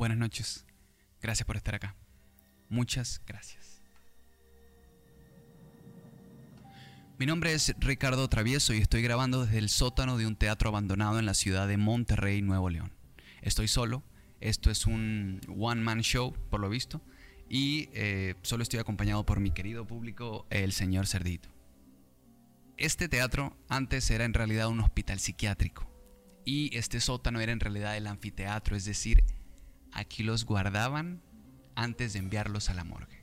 buenas noches. Gracias por estar acá. Muchas gracias. Mi nombre es Ricardo Travieso y estoy grabando desde el sótano de un teatro abandonado en la ciudad de Monterrey, Nuevo León. Estoy solo, esto es un one-man show, por lo visto, y eh, solo estoy acompañado por mi querido público, el señor Cerdito. Este teatro antes era en realidad un hospital psiquiátrico y este sótano era en realidad el anfiteatro, es decir, aquí los guardaban antes de enviarlos a la morgue.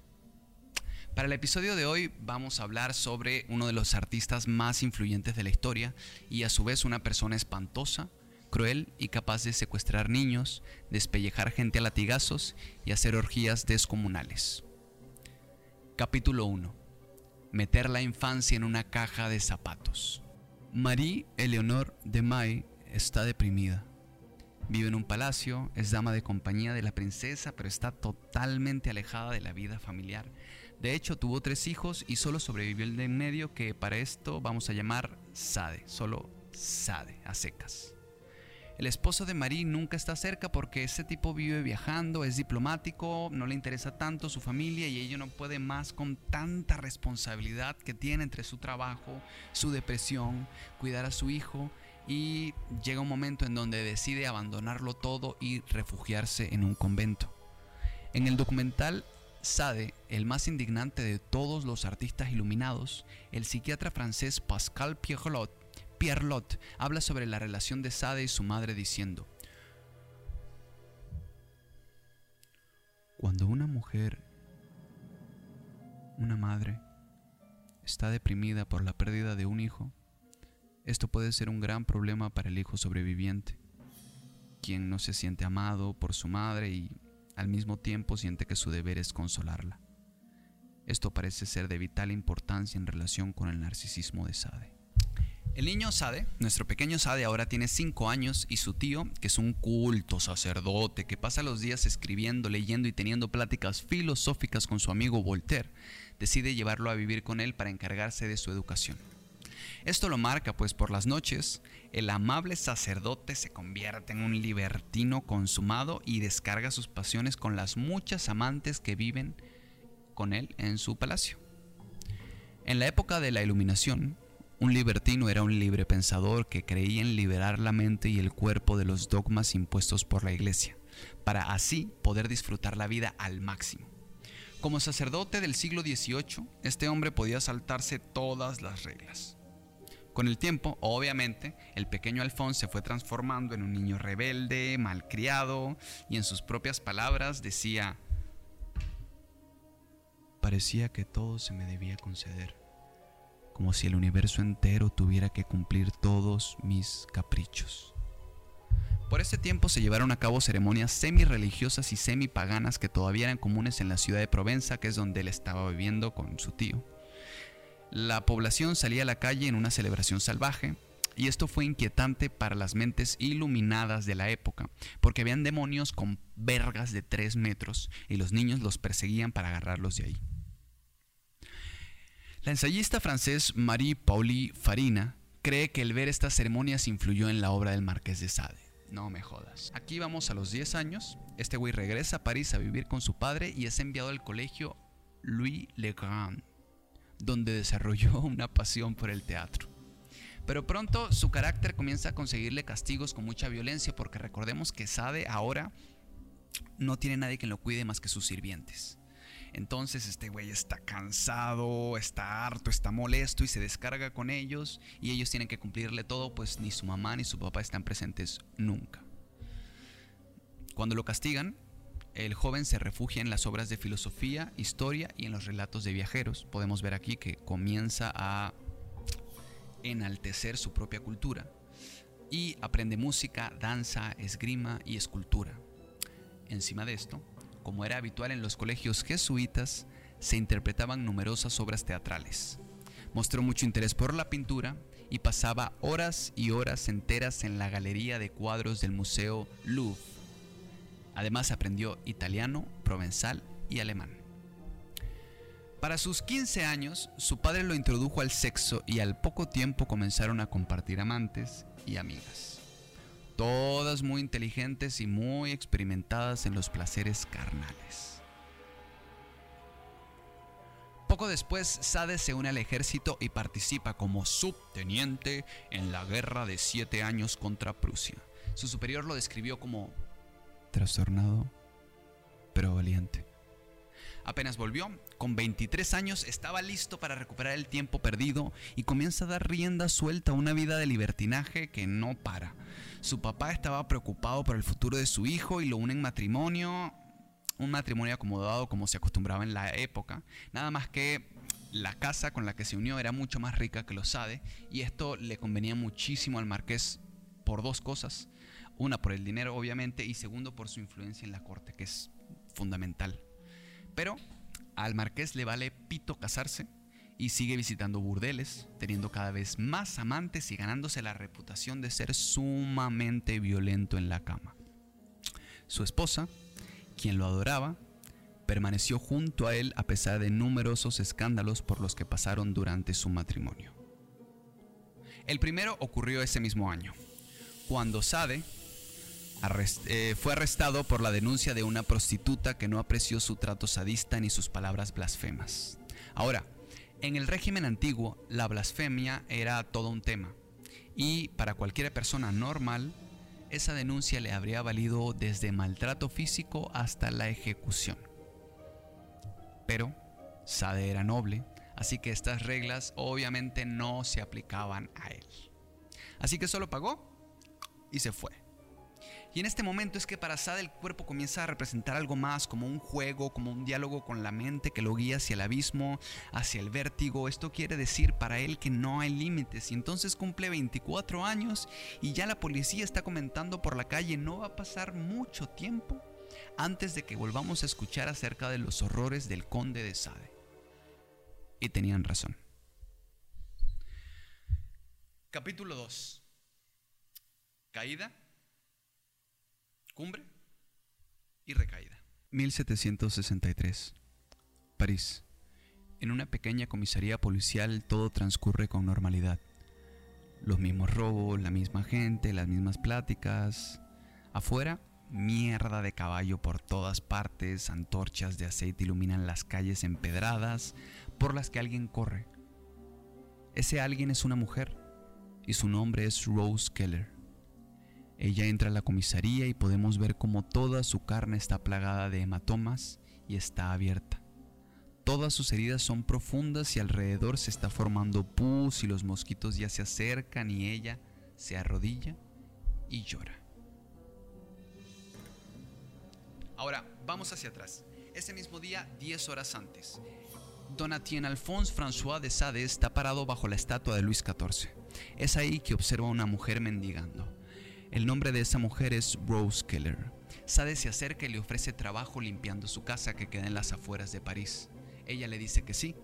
Para el episodio de hoy vamos a hablar sobre uno de los artistas más influyentes de la historia y a su vez una persona espantosa, cruel y capaz de secuestrar niños, despellejar gente a latigazos y hacer orgías descomunales. Capítulo 1. Meter la infancia en una caja de zapatos. Marie Eleonore de May está deprimida. Vive en un palacio, es dama de compañía de la princesa, pero está totalmente alejada de la vida familiar. De hecho, tuvo tres hijos y solo sobrevivió el de en medio, que para esto vamos a llamar Sade, solo Sade, a secas. El esposo de Marie nunca está cerca porque ese tipo vive viajando, es diplomático, no le interesa tanto su familia y ella no puede más con tanta responsabilidad que tiene entre su trabajo, su depresión, cuidar a su hijo y llega un momento en donde decide abandonarlo todo y refugiarse en un convento. En el documental Sade, el más indignante de todos los artistas iluminados, el psiquiatra francés Pascal Pierrot, Pierrot habla sobre la relación de Sade y su madre diciendo, Cuando una mujer, una madre, está deprimida por la pérdida de un hijo, esto puede ser un gran problema para el hijo sobreviviente, quien no se siente amado por su madre y al mismo tiempo siente que su deber es consolarla. Esto parece ser de vital importancia en relación con el narcisismo de Sade. El niño Sade, nuestro pequeño Sade, ahora tiene 5 años y su tío, que es un culto sacerdote que pasa los días escribiendo, leyendo y teniendo pláticas filosóficas con su amigo Voltaire, decide llevarlo a vivir con él para encargarse de su educación. Esto lo marca, pues por las noches, el amable sacerdote se convierte en un libertino consumado y descarga sus pasiones con las muchas amantes que viven con él en su palacio. En la época de la iluminación, un libertino era un libre pensador que creía en liberar la mente y el cuerpo de los dogmas impuestos por la iglesia, para así poder disfrutar la vida al máximo. Como sacerdote del siglo XVIII, este hombre podía saltarse todas las reglas. Con el tiempo, obviamente, el pequeño Alfonso se fue transformando en un niño rebelde, malcriado, y en sus propias palabras decía, parecía que todo se me debía conceder, como si el universo entero tuviera que cumplir todos mis caprichos. Por ese tiempo se llevaron a cabo ceremonias semi-religiosas y semi-paganas que todavía eran comunes en la ciudad de Provenza, que es donde él estaba viviendo con su tío. La población salía a la calle en una celebración salvaje, y esto fue inquietante para las mentes iluminadas de la época, porque habían demonios con vergas de 3 metros y los niños los perseguían para agarrarlos de ahí. La ensayista francés Marie Pauli Farina cree que el ver estas ceremonias influyó en la obra del Marqués de Sade. No me jodas. Aquí vamos a los 10 años. Este güey regresa a París a vivir con su padre y es enviado al colegio Louis Le Grand donde desarrolló una pasión por el teatro. Pero pronto su carácter comienza a conseguirle castigos con mucha violencia porque recordemos que Sade ahora no tiene nadie que lo cuide más que sus sirvientes. Entonces este güey está cansado, está harto, está molesto y se descarga con ellos y ellos tienen que cumplirle todo, pues ni su mamá ni su papá están presentes nunca. Cuando lo castigan, el joven se refugia en las obras de filosofía, historia y en los relatos de viajeros. Podemos ver aquí que comienza a enaltecer su propia cultura y aprende música, danza, esgrima y escultura. Encima de esto, como era habitual en los colegios jesuitas, se interpretaban numerosas obras teatrales. Mostró mucho interés por la pintura y pasaba horas y horas enteras en la galería de cuadros del Museo Louvre Además aprendió italiano, provenzal y alemán. Para sus 15 años, su padre lo introdujo al sexo y al poco tiempo comenzaron a compartir amantes y amigas. todas muy inteligentes y muy experimentadas en los placeres carnales. Poco después, Sade se une al ejército y participa como subteniente en la guerra de siete años contra Prusia. Su superior lo describió como trastornado, pero valiente. Apenas volvió, con 23 años estaba listo para recuperar el tiempo perdido y comienza a dar rienda suelta a una vida de libertinaje que no para. Su papá estaba preocupado por el futuro de su hijo y lo une en matrimonio, un matrimonio acomodado como se acostumbraba en la época, nada más que la casa con la que se unió era mucho más rica que los Sade y esto le convenía muchísimo al marqués por dos cosas. Una por el dinero obviamente y segundo por su influencia en la corte que es fundamental. Pero al marqués le vale pito casarse y sigue visitando burdeles, teniendo cada vez más amantes y ganándose la reputación de ser sumamente violento en la cama. Su esposa, quien lo adoraba, permaneció junto a él a pesar de numerosos escándalos por los que pasaron durante su matrimonio. El primero ocurrió ese mismo año, cuando Sade, eh, fue arrestado por la denuncia de una prostituta que no apreció su trato sadista ni sus palabras blasfemas. Ahora, en el régimen antiguo, la blasfemia era todo un tema, y para cualquier persona normal, esa denuncia le habría valido desde maltrato físico hasta la ejecución. Pero Sade era noble, así que estas reglas obviamente no se aplicaban a él. Así que solo pagó y se fue. Y en este momento es que para Sade el cuerpo comienza a representar algo más, como un juego, como un diálogo con la mente que lo guía hacia el abismo, hacia el vértigo. Esto quiere decir para él que no hay límites. Y entonces cumple 24 años y ya la policía está comentando por la calle, no va a pasar mucho tiempo antes de que volvamos a escuchar acerca de los horrores del conde de Sade. Y tenían razón. Capítulo 2. Caída Cumbre y recaída. 1763. París. En una pequeña comisaría policial todo transcurre con normalidad. Los mismos robos, la misma gente, las mismas pláticas. Afuera, mierda de caballo por todas partes, antorchas de aceite iluminan las calles empedradas por las que alguien corre. Ese alguien es una mujer y su nombre es Rose Keller. Ella entra a la comisaría y podemos ver cómo toda su carne está plagada de hematomas y está abierta. Todas sus heridas son profundas y alrededor se está formando pus y los mosquitos ya se acercan y ella se arrodilla y llora. Ahora, vamos hacia atrás. Ese mismo día, 10 horas antes, Donatien Alphonse François de Sade está parado bajo la estatua de Luis XIV. Es ahí que observa a una mujer mendigando. El nombre de esa mujer es Rose Keller. Sade se acerca y le ofrece trabajo limpiando su casa que queda en las afueras de París. Ella le dice que sí.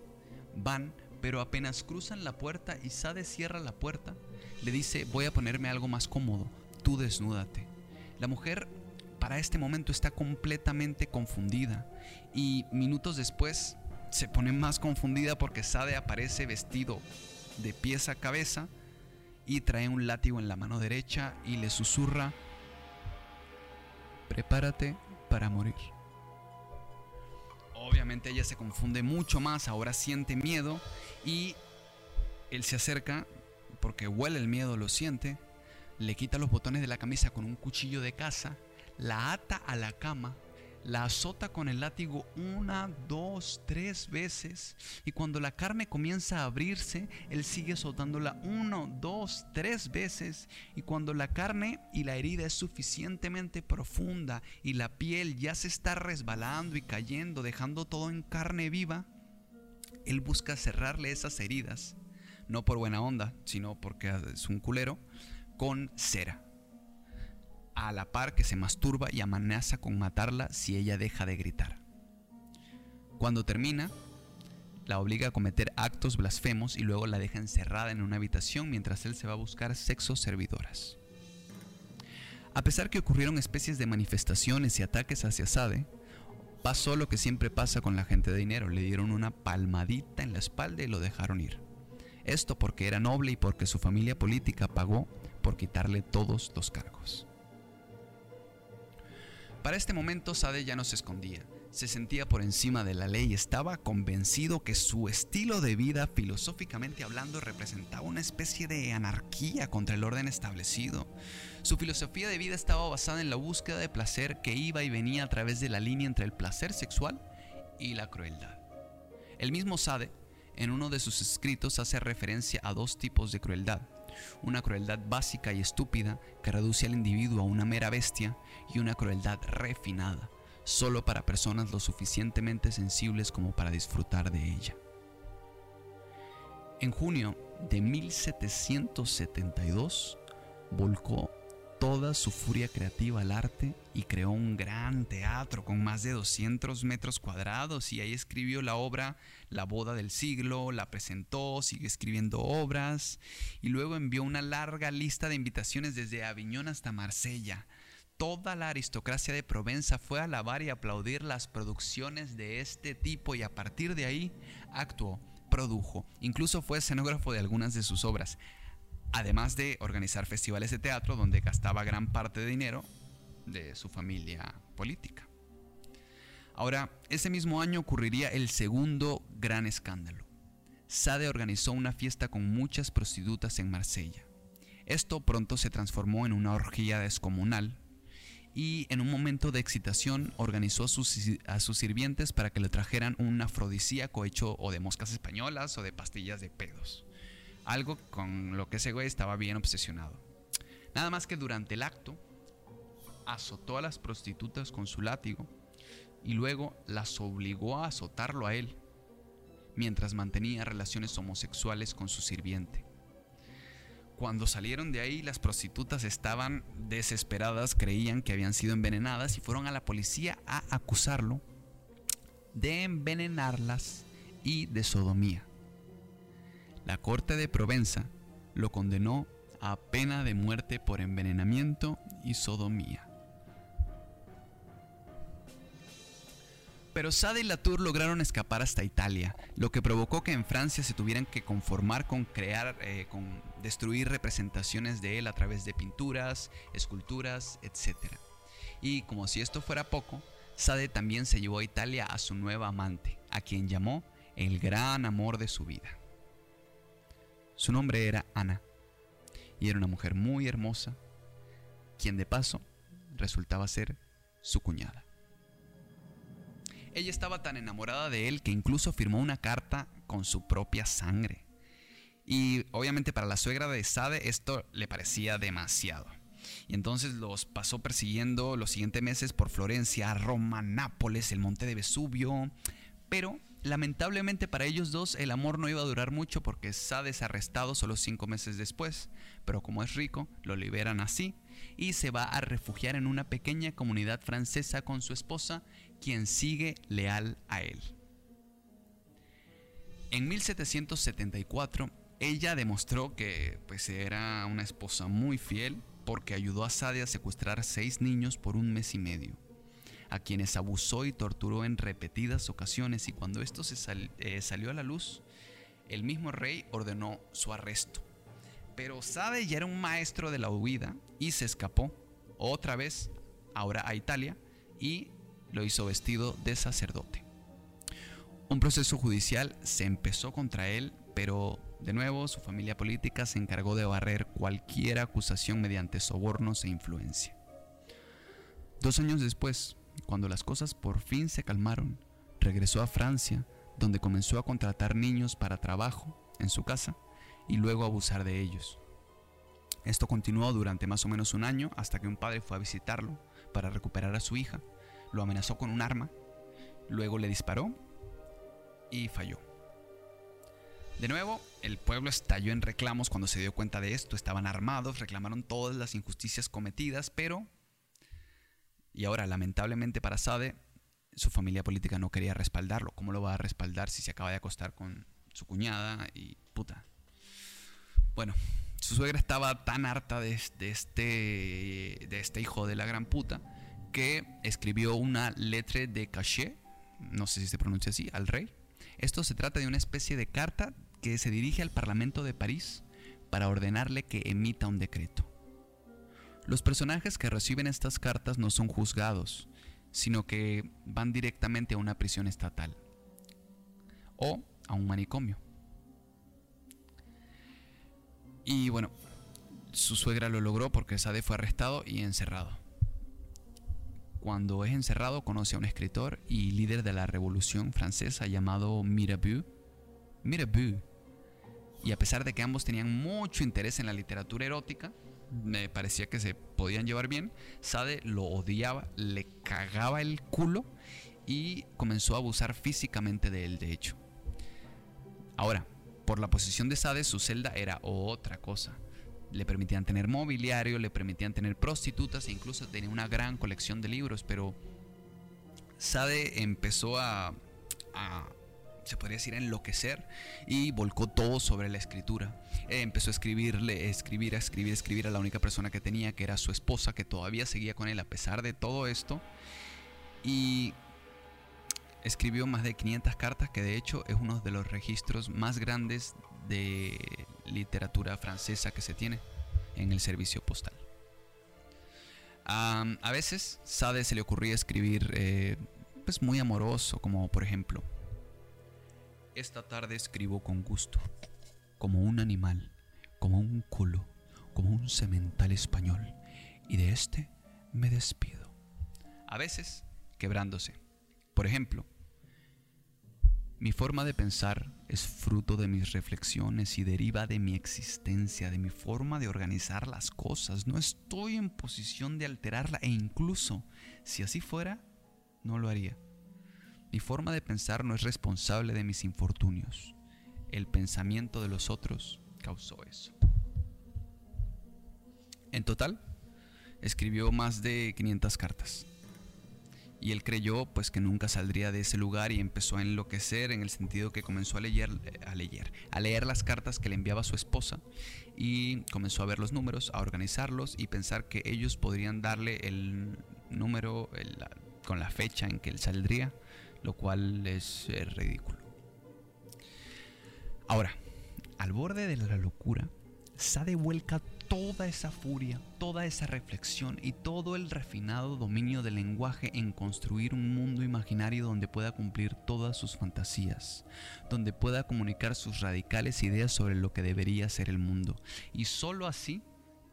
Van, pero apenas cruzan la puerta y Sade cierra la puerta, le dice voy a ponerme algo más cómodo, tú desnúdate. La mujer para este momento está completamente confundida y minutos después se pone más confundida porque Sade aparece vestido de pies a cabeza y trae un látigo en la mano derecha y le susurra, prepárate para morir. Obviamente ella se confunde mucho más, ahora siente miedo y él se acerca porque huele el miedo, lo siente, le quita los botones de la camisa con un cuchillo de caza, la ata a la cama la azota con el látigo una, dos, tres veces y cuando la carne comienza a abrirse, él sigue azotándola uno, dos, tres veces y cuando la carne y la herida es suficientemente profunda y la piel ya se está resbalando y cayendo, dejando todo en carne viva, él busca cerrarle esas heridas, no por buena onda, sino porque es un culero, con cera a la par que se masturba y amenaza con matarla si ella deja de gritar. Cuando termina, la obliga a cometer actos blasfemos y luego la deja encerrada en una habitación mientras él se va a buscar sexo servidoras. A pesar que ocurrieron especies de manifestaciones y ataques hacia Sade, pasó lo que siempre pasa con la gente de dinero, le dieron una palmadita en la espalda y lo dejaron ir. Esto porque era noble y porque su familia política pagó por quitarle todos los cargos. Para este momento Sade ya no se escondía, se sentía por encima de la ley y estaba convencido que su estilo de vida, filosóficamente hablando, representaba una especie de anarquía contra el orden establecido. Su filosofía de vida estaba basada en la búsqueda de placer que iba y venía a través de la línea entre el placer sexual y la crueldad. El mismo Sade, en uno de sus escritos, hace referencia a dos tipos de crueldad. Una crueldad básica y estúpida que reduce al individuo a una mera bestia y una crueldad refinada solo para personas lo suficientemente sensibles como para disfrutar de ella. En junio de 1772 volcó toda su furia creativa al arte y creó un gran teatro con más de 200 metros cuadrados. Y ahí escribió la obra La boda del siglo, la presentó, sigue escribiendo obras y luego envió una larga lista de invitaciones desde Aviñón hasta Marsella. Toda la aristocracia de Provenza fue a alabar y aplaudir las producciones de este tipo y a partir de ahí actuó, produjo, incluso fue escenógrafo de algunas de sus obras, además de organizar festivales de teatro donde gastaba gran parte de dinero de su familia política. Ahora, ese mismo año ocurriría el segundo gran escándalo. Sade organizó una fiesta con muchas prostitutas en Marsella. Esto pronto se transformó en una orgía descomunal y en un momento de excitación organizó a sus, sirvientes para que le trajeran un afrodisíaco hecho o de moscas españolas o de pastillas de pedos. Algo con lo que ese güey estaba bien obsesionado. Nada más que durante el acto azotó a las prostitutas con su látigo y luego las obligó a azotarlo a él mientras mantenía relaciones homosexuales con su sirviente. Cuando salieron de ahí, las prostitutas estaban desesperadas, creían que habían sido envenenadas y fueron a la policía a acusarlo de envenenarlas y de sodomía. La corte de Provenza lo condenó a pena de muerte por envenenamiento y sodomía. Pero Sade y Latour lograron escapar hasta Italia, lo que provocó que en Francia se tuvieran que conformar con crear, eh, con destruir representaciones de él a través de pinturas, esculturas, etc. Y como si esto fuera poco, Sade también se llevó a Italia a su nueva amante, a quien llamó el gran amor de su vida. Su nombre era Ana, y era una mujer muy hermosa, quien de paso resultaba ser su cuñada. Ella estaba tan enamorada de él que incluso firmó una carta con su propia sangre. Y obviamente para la suegra de Sade esto le parecía demasiado. Y entonces los pasó persiguiendo los siguientes meses por Florencia, Roma, Nápoles, el monte de Vesubio. Pero lamentablemente para ellos dos el amor no iba a durar mucho porque Sade es arrestado solo cinco meses después. Pero como es rico, lo liberan así y se va a refugiar en una pequeña comunidad francesa con su esposa quien sigue leal a él. En 1774, ella demostró que pues, era una esposa muy fiel porque ayudó a Sade a secuestrar seis niños por un mes y medio, a quienes abusó y torturó en repetidas ocasiones y cuando esto se eh, salió a la luz, el mismo rey ordenó su arresto. Pero Sade ya era un maestro de la huida y se escapó otra vez, ahora a Italia, y lo hizo vestido de sacerdote. Un proceso judicial se empezó contra él, pero de nuevo su familia política se encargó de barrer cualquier acusación mediante sobornos e influencia. Dos años después, cuando las cosas por fin se calmaron, regresó a Francia, donde comenzó a contratar niños para trabajo en su casa y luego abusar de ellos. Esto continuó durante más o menos un año hasta que un padre fue a visitarlo para recuperar a su hija lo amenazó con un arma, luego le disparó y falló. De nuevo, el pueblo estalló en reclamos cuando se dio cuenta de esto, estaban armados, reclamaron todas las injusticias cometidas, pero... Y ahora, lamentablemente para Sade, su familia política no quería respaldarlo. ¿Cómo lo va a respaldar si se acaba de acostar con su cuñada y puta? Bueno, su suegra estaba tan harta de, este, de este hijo de la gran puta que escribió una letra de cachet, no sé si se pronuncia así, al rey. Esto se trata de una especie de carta que se dirige al Parlamento de París para ordenarle que emita un decreto. Los personajes que reciben estas cartas no son juzgados, sino que van directamente a una prisión estatal o a un manicomio. Y bueno, su suegra lo logró porque Sade fue arrestado y encerrado. Cuando es encerrado conoce a un escritor y líder de la Revolución Francesa llamado Mirabeau. Mirabeau. Y a pesar de que ambos tenían mucho interés en la literatura erótica, me parecía que se podían llevar bien. Sade lo odiaba, le cagaba el culo y comenzó a abusar físicamente de él, de hecho. Ahora, por la posición de Sade, su celda era otra cosa. Le permitían tener mobiliario, le permitían tener prostitutas e incluso tenía una gran colección de libros, pero Sade empezó a, a se podría decir, enloquecer y volcó todo sobre la escritura. Eh, empezó a escribirle, escribir, a escribir, escribir a la única persona que tenía, que era su esposa, que todavía seguía con él a pesar de todo esto. Y escribió más de 500 cartas, que de hecho es uno de los registros más grandes de literatura francesa que se tiene en el servicio postal. a veces Sade se le ocurría escribir eh, pues muy amoroso, como por ejemplo, esta tarde escribo con gusto, como un animal, como un culo, como un semental español, y de este me despido. A veces, quebrándose. Por ejemplo, mi forma de pensar es fruto de mis reflexiones y deriva de mi existencia, de mi forma de organizar las cosas. No estoy en posición de alterarla e incluso, si así fuera, no lo haría. Mi forma de pensar no es responsable de mis infortunios. El pensamiento de los otros causó eso. En total, escribió más de 500 cartas. Y él creyó pues que nunca saldría de ese lugar y empezó a enloquecer en el sentido que comenzó a leer, a leer, a leer las cartas que le enviaba su esposa y comenzó a ver los números, a organizarlos y pensar que ellos podrían darle el número con la fecha en que él saldría lo cual es, ridículo. Ahora, al borde de la locura, Sade vuelca toda esa furia, toda esa reflexión y todo el refinado dominio del lenguaje en construir un mundo imaginario donde pueda cumplir todas sus fantasías, donde pueda comunicar sus radicales ideas sobre lo que debería ser el mundo, y sólo así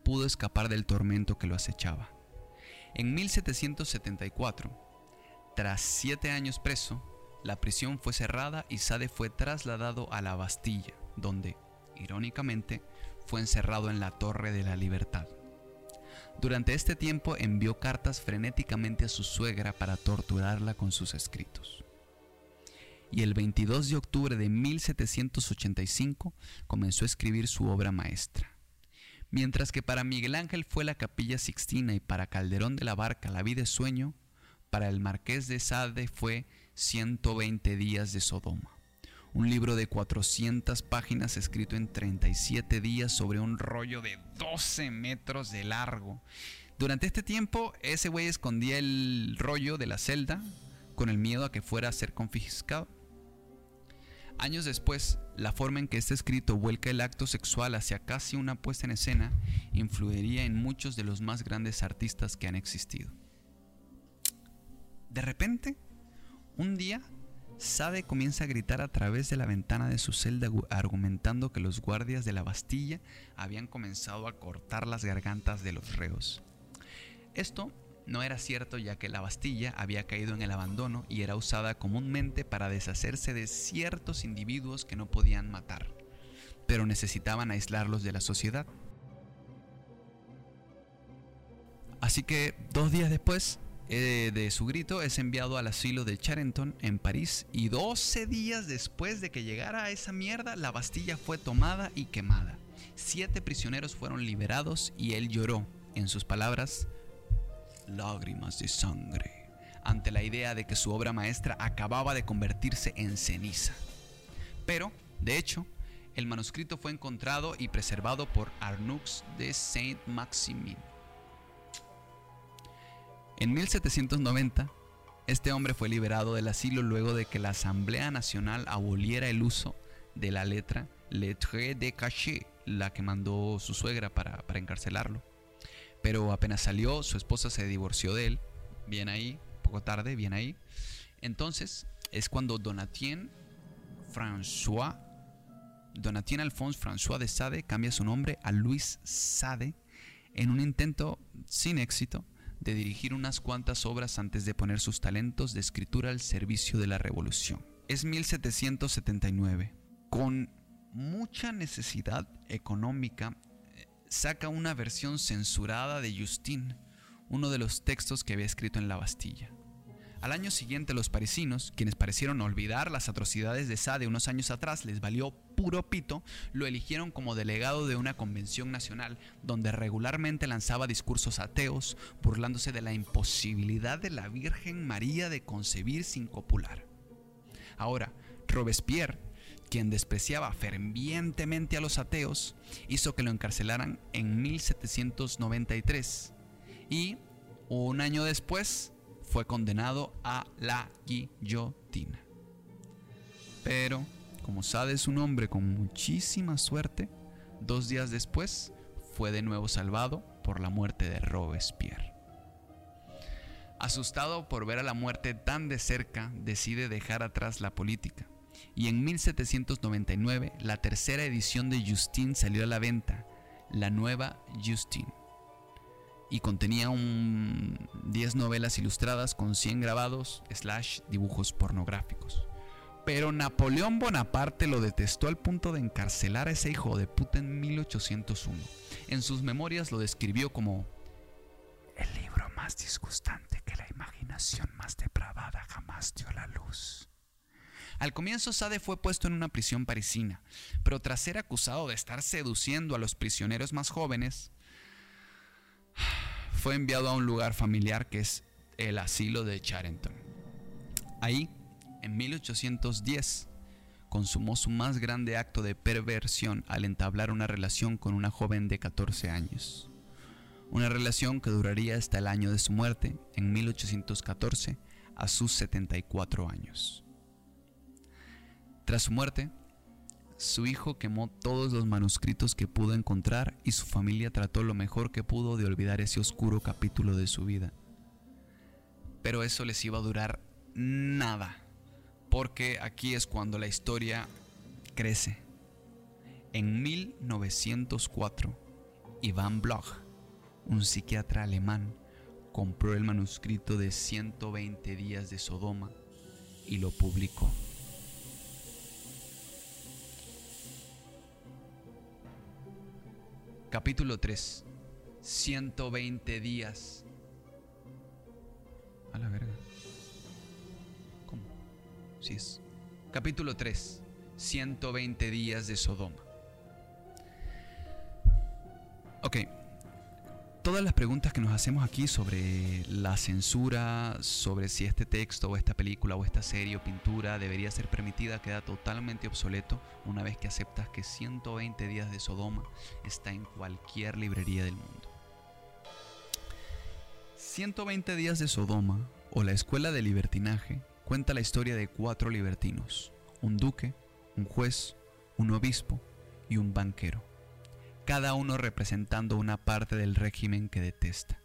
pudo escapar del tormento que lo acechaba. En 1774, tras siete años preso, la prisión fue cerrada y Sade fue trasladado a la Bastilla, donde, irónicamente, fue encerrado en la Torre de la Libertad. Durante este tiempo envió cartas frenéticamente a su suegra para torturarla con sus escritos. Y el 22 de octubre de 1785 comenzó a escribir su obra maestra. Mientras que para Miguel Ángel fue la capilla Sixtina y para Calderón de la Barca la vida es sueño, para el marqués de Sade fue 120 días de Sodoma. Un libro de 400 páginas escrito en 37 días sobre un rollo de 12 metros de largo. Durante este tiempo, ese güey escondía el rollo de la celda con el miedo a que fuera a ser confiscado. Años después, la forma en que este escrito vuelca el acto sexual hacia casi una puesta en escena influiría en muchos de los más grandes artistas que han existido. De repente, un día, Sade comienza a gritar a través de la ventana de su celda argumentando que los guardias de la Bastilla habían comenzado a cortar las gargantas de los reos. Esto no era cierto ya que la Bastilla había caído en el abandono y era usada comúnmente para deshacerse de ciertos individuos que no podían matar, pero necesitaban aislarlos de la sociedad. Así que dos días después, eh, de su grito es enviado al asilo de Charenton en París y 12 días después de que llegara a esa mierda, la Bastilla fue tomada y quemada. Siete prisioneros fueron liberados y él lloró, en sus palabras, lágrimas de sangre, ante la idea de que su obra maestra acababa de convertirse en ceniza. Pero, de hecho, el manuscrito fue encontrado y preservado por Arnux de Saint-Maximin en 1790, este hombre fue liberado del asilo luego de que la Asamblea Nacional aboliera el uso de la letra lettre de cachet, la que mandó su suegra para, encarcelarlo. Pero apenas salió, su esposa se divorció de él. Bien ahí, poco tarde, bien ahí. Entonces es cuando Donatien François, Donatien Alphonse François de Sade cambia su nombre a Luis Sade en un intento sin éxito de dirigir unas cuantas obras antes de poner sus talentos de escritura al servicio de la revolución. Es 1779. Con mucha necesidad económica, eh, saca una versión censurada de Justin, uno de los textos que había escrito en la Bastilla. Al año siguiente los parisinos, quienes parecieron olvidar las atrocidades de Sade unos años atrás, les valió puro pito, lo eligieron como delegado de una convención nacional donde regularmente lanzaba discursos ateos, burlándose de la imposibilidad de la Virgen María de concebir sin copular. Ahora, Robespierre, quien despreciaba fervientemente a los ateos, hizo que lo encarcelaran en 1793 y un año después fue condenado a la guillotina. Pero, como Sade es un hombre con muchísima suerte, dos días después fue de nuevo salvado por la muerte de Robespierre. Asustado por ver a la muerte tan de cerca, decide dejar atrás la política. Y en 1799 la tercera edición de Justine salió a la venta, la nueva Justine y contenía un 10 novelas ilustradas con 100 grabados slash dibujos pornográficos. Pero Napoleón Bonaparte lo detestó al punto de encarcelar a ese hijo de puta en 1801. En sus memorias lo describió como el libro más disgustante que la imaginación más depravada jamás dio la luz. Al comienzo Sade fue puesto en una prisión parisina, pero tras ser acusado de estar seduciendo a los prisioneros más jóvenes, fue enviado a un lugar familiar que es el asilo de Charenton. Ahí, en 1810, consumó su más grande acto de perversión al entablar una relación con una joven de 14 años. Una relación que duraría hasta el año de su muerte, en 1814, a sus 74 años. Tras su muerte, su hijo quemó todos los manuscritos que pudo encontrar y su familia trató lo mejor que pudo de olvidar ese oscuro capítulo de su vida. Pero eso les iba a durar nada, porque aquí es cuando la historia crece. En 1904, Iván Bloch, un psiquiatra alemán, compró el manuscrito de 120 días de Sodoma y lo publicó. Capítulo 3. 120 días. A la verga. ¿Cómo? Sí es. Capítulo 3. 120 días de Sodoma. Ok todas las preguntas que nos hacemos aquí sobre la censura, sobre si este texto o esta película o esta serie o pintura debería ser permitida, queda totalmente obsoleto una vez que aceptas que 120 días de Sodoma está en cualquier librería del mundo. 120 días de Sodoma o la escuela de libertinaje cuenta la historia de cuatro libertinos, un duque, un juez, un obispo y un banquero cada uno representando una parte del régimen que detesta.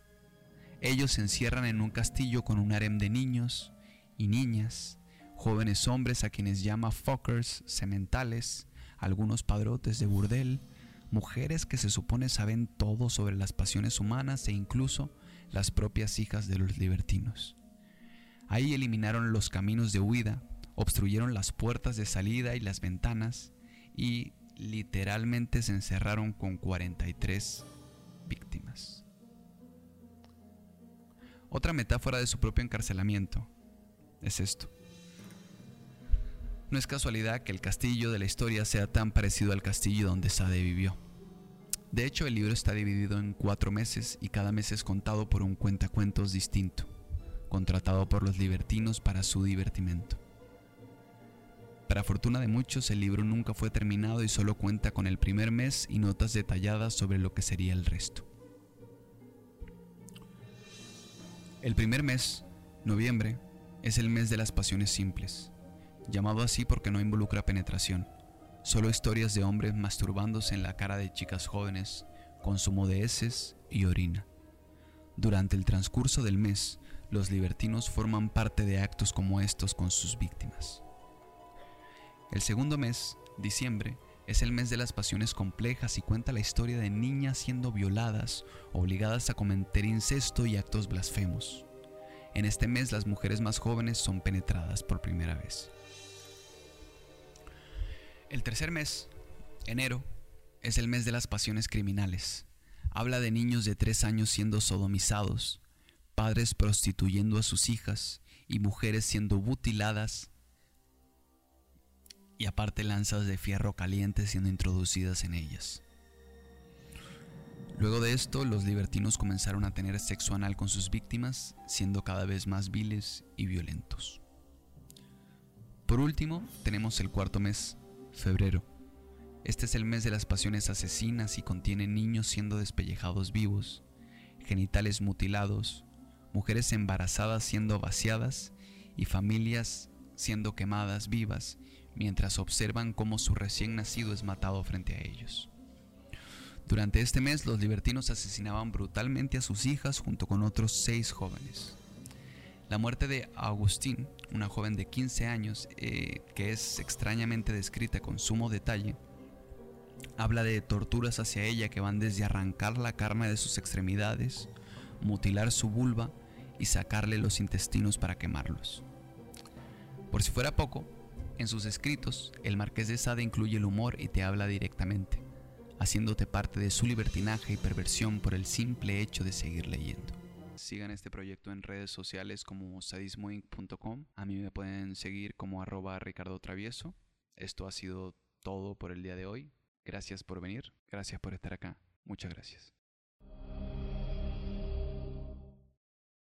Ellos se encierran en un castillo con un harem de niños y niñas, jóvenes hombres a quienes llama fuckers, sementales, algunos padrotes de burdel, mujeres que se supone saben todo sobre las pasiones humanas e incluso las propias hijas de los libertinos. Ahí eliminaron los caminos de huida, obstruyeron las puertas de salida y las ventanas y literalmente se encerraron con 43 víctimas. Otra metáfora de su propio encarcelamiento es esto. No es casualidad que el castillo de la historia sea tan parecido al castillo donde Sade vivió. De hecho, el libro está dividido en cuatro meses y cada mes es contado por un cuentacuentos distinto, contratado por los libertinos para su divertimento. Para fortuna de muchos, el libro nunca fue terminado y solo cuenta con el primer mes y notas detalladas sobre lo que sería el resto. El primer mes, noviembre, es el mes de las pasiones simples, llamado así porque no involucra penetración, solo historias de hombres masturbándose en la cara de chicas jóvenes, consumo de heces y orina. Durante el transcurso del mes, los libertinos forman parte de actos como estos con sus víctimas. El segundo mes, diciembre, es el mes de las pasiones complejas y cuenta la historia de niñas siendo violadas, obligadas a cometer incesto y actos blasfemos. En este mes las mujeres más jóvenes son penetradas por primera vez. El tercer mes, enero, es el mes de las pasiones criminales. Habla de niños de tres años siendo sodomizados, padres prostituyendo a sus hijas y mujeres siendo mutiladas y aparte lanzas de fierro caliente siendo introducidas en ellas. Luego de esto, los libertinos comenzaron a tener sexo anal con sus víctimas, siendo cada vez más viles y violentos. Por último, tenemos el cuarto mes, febrero. Este es el mes de las pasiones asesinas y contiene niños siendo despellejados vivos, genitales mutilados, mujeres embarazadas siendo vaciadas y familias siendo quemadas vivas mientras observan cómo su recién nacido es matado frente a ellos. Durante este mes los libertinos asesinaban brutalmente a sus hijas junto con otros seis jóvenes. La muerte de Agustín, una joven de 15 años eh, que es extrañamente descrita con sumo detalle, habla de torturas hacia ella que van desde arrancar la carne de sus extremidades, mutilar su vulva y sacarle los intestinos para quemarlos. Por si fuera poco, en sus escritos, el marqués de Sade incluye el humor y te habla directamente, haciéndote parte de su libertinaje y perversión por el simple hecho de seguir leyendo. Sigan este proyecto en redes sociales como sadismoinc.com. A mí me pueden seguir como arroba Ricardo Travieso. Esto ha sido todo por el día de hoy. Gracias por venir, gracias por estar acá. Muchas gracias.